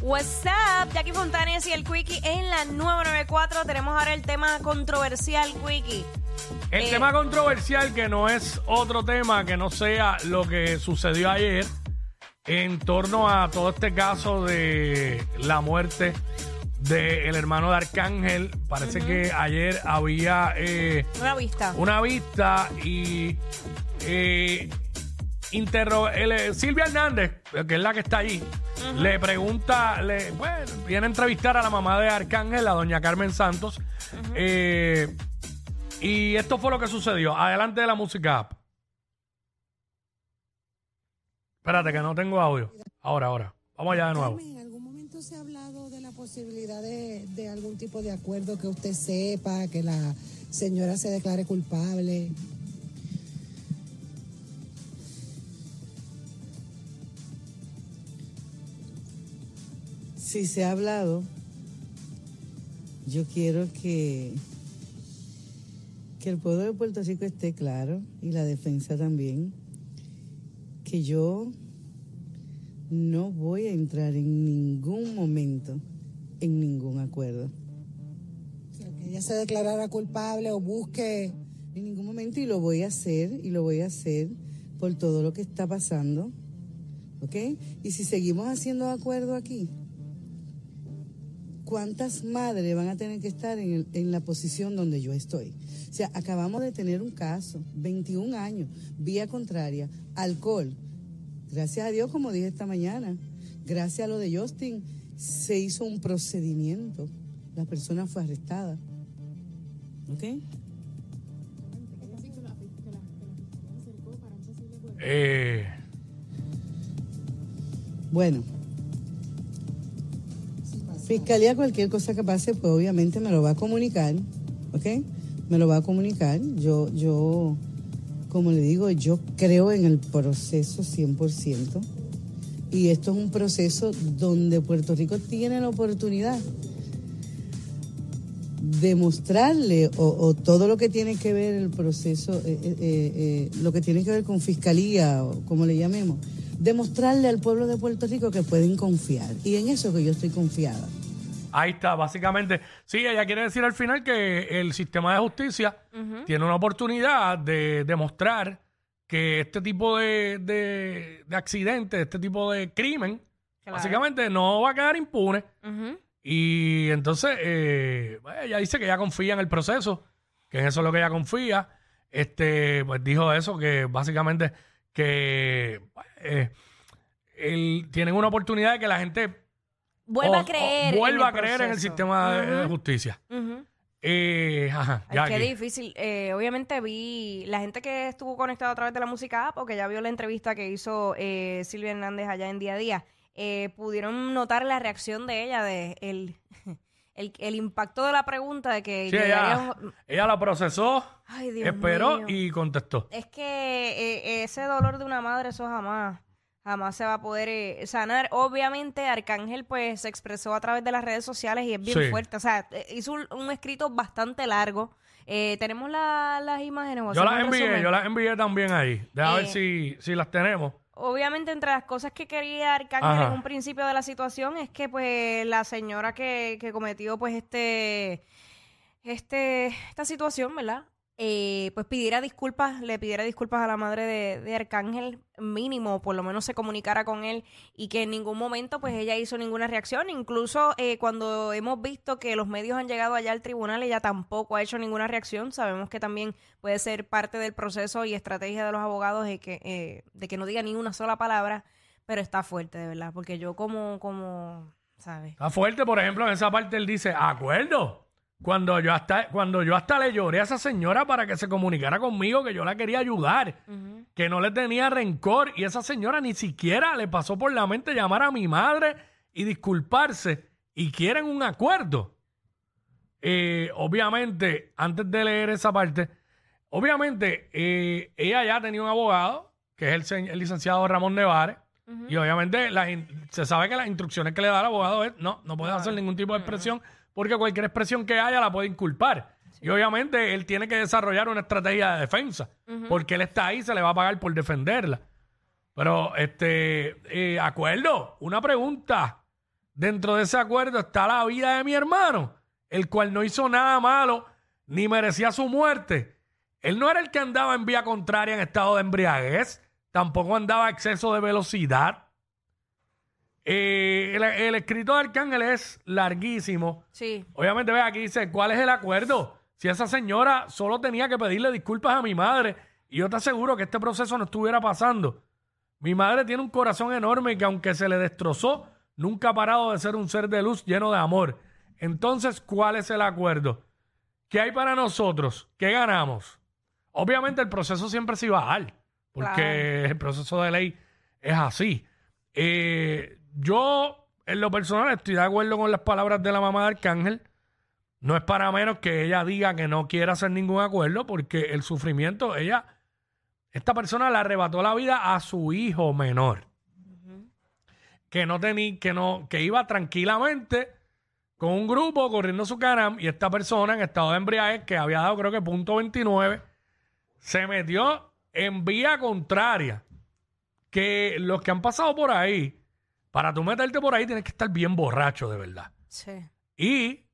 What's up, Jackie Fontanes y el Quickie en la 994. Tenemos ahora el tema controversial, Quickie. El Eh, tema controversial que no es otro tema que no sea lo que sucedió ayer en torno a todo este caso de la muerte del hermano de Arcángel. Parece que ayer había eh, Una vista. una vista y eh, interro- el, eh, Silvia Hernández, que es la que está allí, le pregunta, le, bueno, viene a entrevistar a la mamá de Arcángel, a doña Carmen Santos. eh, y esto fue lo que sucedió. Adelante de la música app. Espérate, que no tengo audio. Ahora, ahora. Vamos allá de nuevo. Carmen, ¿en algún momento se ha hablado de la posibilidad de, de algún tipo de acuerdo que usted sepa, que la señora se declare culpable? Si se ha hablado, yo quiero que, que el pueblo de Puerto Rico esté claro y la defensa también, que yo no voy a entrar en ningún momento en ningún acuerdo. O sea, que ella se declarara culpable o busque... En ningún momento y lo voy a hacer y lo voy a hacer por todo lo que está pasando. ¿Ok? Y si seguimos haciendo acuerdo aquí, ¿cuántas madres van a tener que estar en, el- en la posición donde yo estoy? O sea, acabamos de tener un caso, 21 años, vía contraria, alcohol. Gracias a Dios, como dije esta mañana, gracias a lo de Justin, se hizo un procedimiento. La persona fue arrestada. ¿Ok? Eh, Bueno. Fiscalía, cualquier cosa que pase, pues obviamente me lo va a comunicar, ¿ok? Me lo va a comunicar. Yo, yo, como le digo, yo creo en el proceso 100%. Y esto es un proceso donde Puerto Rico tiene la oportunidad de mostrarle o, todo lo que tiene que ver el proceso, eh, eh, eh, eh, lo que tiene que ver con fiscalía o como le llamemos, demostrarle al pueblo de Puerto Rico que pueden confiar. Y en eso que yo estoy confiada. ahí está, básicamente. Sí, ella quiere decir al final que el sistema de justicia tiene una oportunidad de demostrar que este tipo de, de, de accidente, este tipo de crimen, Claro. básicamente no va a quedar impune. Ujú. Y entonces eh, bueno, ella dice que ella confía en el proceso, que en eso es lo que ella confía. Este, pues dijo eso, que básicamente que eh, el- tienen una oportunidad de que la gente Vuelva o- a creer. o vuelva a en el creer en el proceso. sistema de, de Ujú, justicia. ujú. Eh, ajá, Ay, qué difícil. Eh, obviamente vi la gente que estuvo conectada a través de la música app o que ya vio la entrevista que hizo eh, Silvia Hernández allá en Día a Día, eh, pudieron notar la reacción de ella, de el, el, el impacto de la pregunta de que Sí, ella, un- ella la procesó, Ay, Dios esperó mío. y contestó. Es que eh, ese dolor de una madre, eso jamás, jamás se va a poder eh, sanar. Obviamente, Arcángel pues se expresó a través de las redes sociales y es bien Sí. fuerte. O sea, eh, hizo un, un escrito bastante largo. Eh, tenemos la- las imágenes. Yo las envié, resumen? yo las envié también ahí. Deja ver Eh, si, si las tenemos. Obviamente, entre las cosas que quería Arcángel Ajá. en un principio de la situación es que pues la señora que, que cometió pues este, este, esta situación, ¿verdad? Eh, pues pidiera disculpas, le pidiera disculpas a la madre de, de Arcángel mínimo, por lo menos se comunicara con él y que en ningún momento pues ella hizo ninguna reacción. Incluso eh, cuando hemos visto que los medios han llegado allá al tribunal, ella tampoco ha hecho ninguna reacción. Sabemos que también puede ser parte del proceso y estrategia de los abogados de que, eh, de que no diga ni una sola palabra, pero está fuerte, de verdad, porque yo como, como, ¿sabes? Está fuerte, por ejemplo, en esa parte él dice, acuerdo. Cuando yo hasta, cuando yo hasta le lloré a esa señora para que se comunicara conmigo, que yo la quería ayudar, que no le tenía rencor, y esa señora ni siquiera le pasó por la mente llamar a mi madre y disculparse. y quieren un acuerdo. Eh, obviamente, antes de leer esa parte, obviamente eh, ella ya tenía un abogado, que es el, se- el licenciado Ramón Nevares, y obviamente se sabe que las instrucciones que le da el abogado es, no, no puedes hacer ningún tipo de expresión, porque cualquier expresión que haya la puede inculpar. Y obviamente él tiene que desarrollar una estrategia de defensa, porque él está ahí, se le va a pagar por defenderla. Pero, este, eh, acuerdo, una pregunta. Dentro de ese acuerdo está la vida de mi hermano, el cual no hizo nada malo ni merecía su muerte. Él no era el que andaba en vía contraria en estado de embriaguez, tampoco andaba a exceso de velocidad. Eh, el, el escrito de Arcángel es larguísimo. Sí. Obviamente, ve aquí dice, ¿cuál es el acuerdo? Si esa señora solo tenía que pedirle disculpas a mi madre y yo te aseguro que este proceso no estuviera pasando. Mi madre tiene un corazón enorme que aunque se le destrozó, nunca ha parado de ser un ser de luz lleno de amor. Entonces, ¿cuál es el acuerdo? ¿Qué hay para nosotros? ¿Qué ganamos? Obviamente el proceso siempre se iba a dar, porque el proceso de ley es así. Eh, yo, en lo personal, estoy de acuerdo con las palabras de la mamá de Arcángel. No es para menos que ella diga que no quiere hacer ningún acuerdo, porque el sufrimiento, ella, esta persona le arrebató la vida a su hijo menor. Que no tenía, que no, que iba tranquilamente con un grupo corriendo su canam y esta persona en estado de embriaguez que había dado creo que punto 29 se metió en vía contraria que los que han pasado por ahí para tú meterte por ahí tienes que estar bien borracho de verdad Sí. y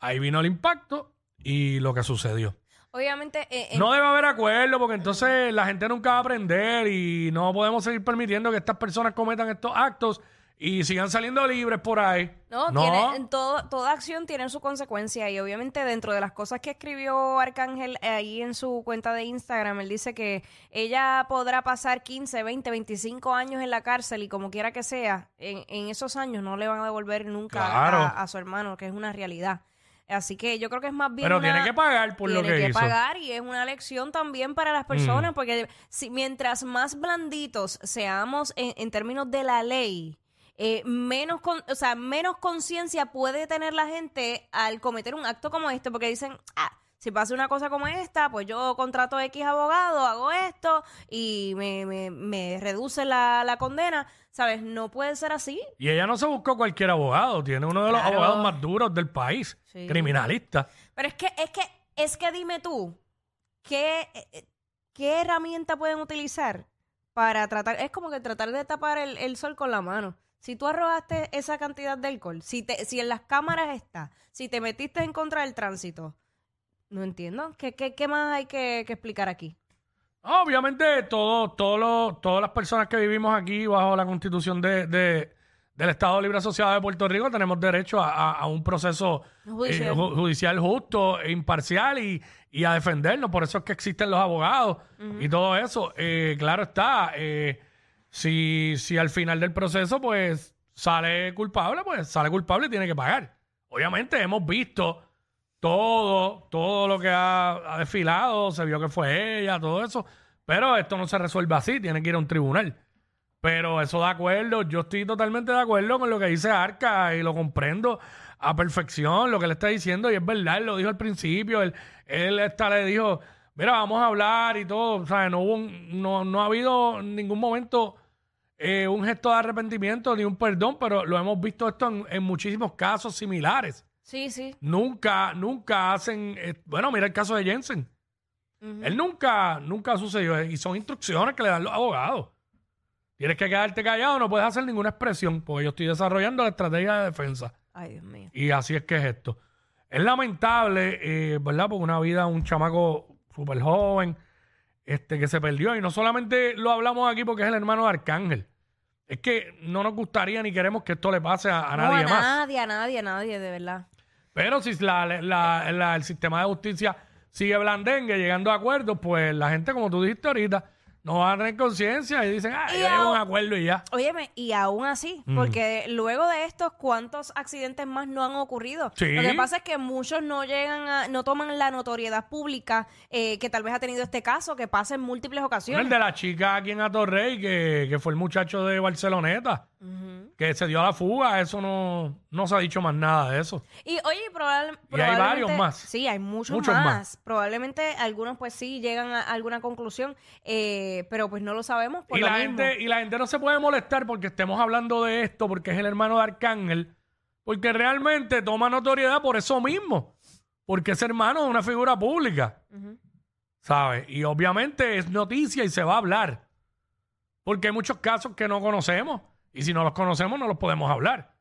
ahí vino el impacto y lo que sucedió Obviamente, eh, en- no debe haber acuerdo porque entonces la gente nunca va a aprender y no podemos seguir permitiendo que estas personas cometan estos actos y sigan saliendo libres por ahí. No, tiene, en todo, toda acción tiene su consecuencia y obviamente dentro de las cosas que escribió Arcángel ahí en su cuenta de Instagram, él dice que ella podrá pasar 15, 20, 25 años en la cárcel y como quiera que sea, en, en esos años no le van a devolver nunca Claro. a, a su hermano, que es una realidad. Así que yo creo que es más bien Pero una- tiene que pagar por lo tiene que hizo. pagar y es una lección también para las personas porque si mientras más blanditos seamos en, en términos de la ley eh, menos con- o sea menos conciencia puede tener la gente al cometer un acto como este porque dicen ah si pasa una cosa como esta, pues yo contrato X abogado, hago esto y me, me, me reduce la, la condena. ¿Sabes? No puede ser así. Y ella no se buscó cualquier abogado, tiene uno de los Claro. abogados más duros del país, Sí. criminalista. Pero es que, es que, es que dime tú, ¿qué, eh, qué herramienta pueden utilizar para tratar? Es como que tratar de tapar el, el sol con la mano. Si tú arrojaste esa cantidad de alcohol, si, te, si en las cámaras está, si te metiste en contra del tránsito, no entiendo. ¿Qué, qué, qué más hay que, que explicar aquí? Obviamente, todo, todo lo- todas las personas que vivimos aquí bajo la constitución de, de- del Estado Libre Asociado de Puerto Rico tenemos derecho a, a- a un proceso Judicial. eh, ju- judicial justo e imparcial y, y a defendernos. Por eso es que existen los abogados y todo eso. Eh, claro está, eh, si, si al final del proceso pues sale culpable, pues sale culpable y tiene que pagar. Obviamente hemos visto todo, todo lo que ha, desfilado, se vio que fue ella, todo eso, pero esto no se resuelve así, tiene que ir a un tribunal. Pero eso de acuerdo, yo estoy totalmente de acuerdo con lo que dice Arca y lo comprendo a perfección, lo que le está diciendo, y es verdad, él lo dijo al principio, él, él hasta le dijo, mira, vamos a hablar y todo, o sea, no, hubo un- no, no ha habido ningún momento eh, un gesto de arrepentimiento ni un perdón, pero lo hemos visto esto en, en muchísimos casos similares. Sí, sí. Nunca, nunca hacen, eh, bueno, mira el caso de Jensen. Él nunca, nunca sucedió y son instrucciones que le dan los abogados. Tienes que quedarte callado, no puedes hacer ninguna expresión, porque yo estoy desarrollando la estrategia de defensa. Ay, Dios mío. Y así es que es esto. Es lamentable, eh, ¿verdad? Porque una vida, un chamaco súper joven, este, que se perdió. Y no solamente lo hablamos aquí porque es el hermano de Arcángel. Es que no nos gustaría ni queremos que esto le pase a, a No, nadie a más. nadie, a nadie, a nadie, de verdad. Pero si la- la- la- el sistema de justicia sigue blandengue, llegando a acuerdos, pues la gente, como tú dijiste ahorita, no va a tener conciencia y dicen, ah, Y ya llegó un acuerdo y ya. Óyeme, y aún así, porque luego de estos, ¿cuántos accidentes más no han ocurrido? Sí. Lo que pasa es que muchos no llegan a, no toman la notoriedad pública eh, que tal vez ha tenido este caso, que pasa en múltiples Bueno, ocasiones. el de la chica aquí en Atorrey, que, que fue el muchacho de Barceloneta. Que se dio a la fuga, eso no, no se ha dicho más nada de eso. Y oye, probable- Y hay varios probablemente- más. Sí, hay muchos, Muchos más. más. Probablemente algunos pues sí llegan a alguna conclusión, eh, pero pues no lo sabemos por Y lo la, mismo. gente, y la gente no se puede molestar porque estemos hablando de esto, porque es el hermano de Arcángel, porque realmente toma notoriedad por eso mismo, porque ese hermano es una figura pública, ¿sabes? Y obviamente es noticia y se va a hablar, porque hay muchos casos que no conocemos, y si no los conocemos no los podemos hablar.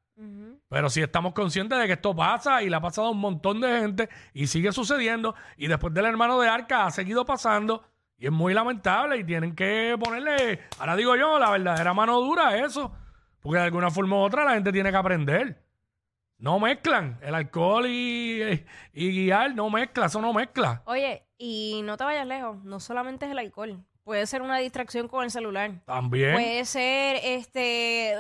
Pero si estamos conscientes de que esto pasa y le ha pasado a un montón de gente y sigue sucediendo y después del hermano de Arca ha seguido pasando y es muy lamentable y tienen que ponerle, ahora digo yo, la verdadera mano dura a eso, porque de alguna forma u otra la gente tiene que aprender. No mezclan el alcohol y, y guiar, no mezcla, eso no mezcla. Oye, y no te vayas lejos, no solamente es el alcohol, puede ser una distracción con el celular. También. Puede ser, este,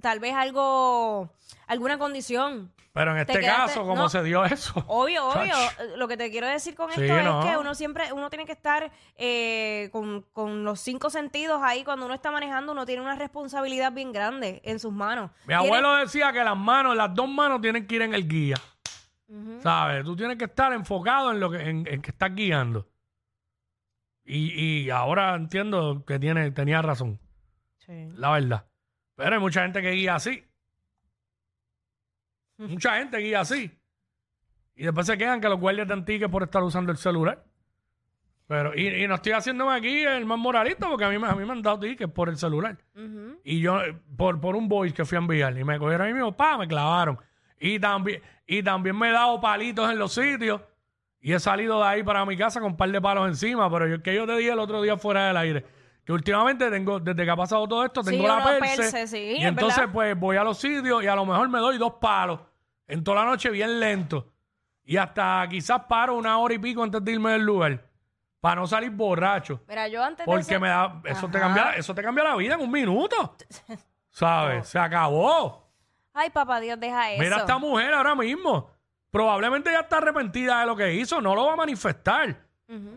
tal vez algo, alguna condición. pero en te este quedaste- caso, como no. se dio eso. Obvio, obvio. Chach. Lo que te quiero decir con Sí, esto no. es que uno siempre, uno tiene que estar eh, con, con los cinco sentidos ahí. Cuando uno está manejando, uno tiene una responsabilidad bien grande en sus manos. Mi Tiene- abuelo decía que las manos, las dos manos tienen que ir en el guía. ¿Sabes? Tú tienes que estar enfocado en lo que, en, en que estás guiando. Y, y ahora entiendo que tiene, tenía razón, Sí. la verdad. Pero hay mucha gente que guía así. Mucha gente guía así. Y después se quedan que los guardias de antique por estar usando el celular. Pero, y, y no estoy haciéndome aquí el más moralista porque a mí, me- a mí me han dado tickets por el celular. Ujú. Y yo, eh, por, por un voice que fui a enviar, y me cogieron ahí mismo, pa, me clavaron. Y también, y también me he dado palitos en los sitios. Y he salido de ahí para mi casa con un par de palos encima. Pero yo, que yo te dije el otro día fuera del aire, que últimamente tengo, desde que ha pasado todo esto, Sí, tengo la uno perse. perse, sí, y es entonces, verdad. pues, voy a los sitios y a lo mejor me doy dos palos. En toda la noche bien lento. Y hasta quizás paro una hora y pico antes de irme del lugar. Para no salir borracho. Mira, yo antes de Porque me da, eso te Ajá. cambia, eso te cambia la vida en un minuto. ¿Sabes? Se acabó. Ay, papá Dios, deja eso. Mira esta mujer ahora mismo. Probablemente ya está arrepentida de lo que hizo, no lo va a manifestar.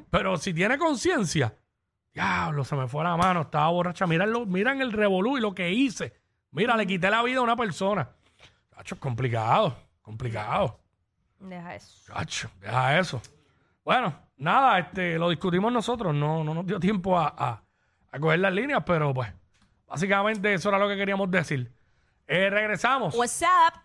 Pero si tiene conciencia, diablo, se me fue la mano, estaba borracha. Miren, lo, miren el revolú y lo que hice. Mira, le quité la vida a una persona. Chacho, es complicado, complicado. Deja eso. Chacho, deja eso. Bueno, nada, este, lo discutimos nosotros, no, no nos dio tiempo a, a, a coger las líneas, pero pues, básicamente eso era lo que queríamos decir. Eh, regresamos. What's up?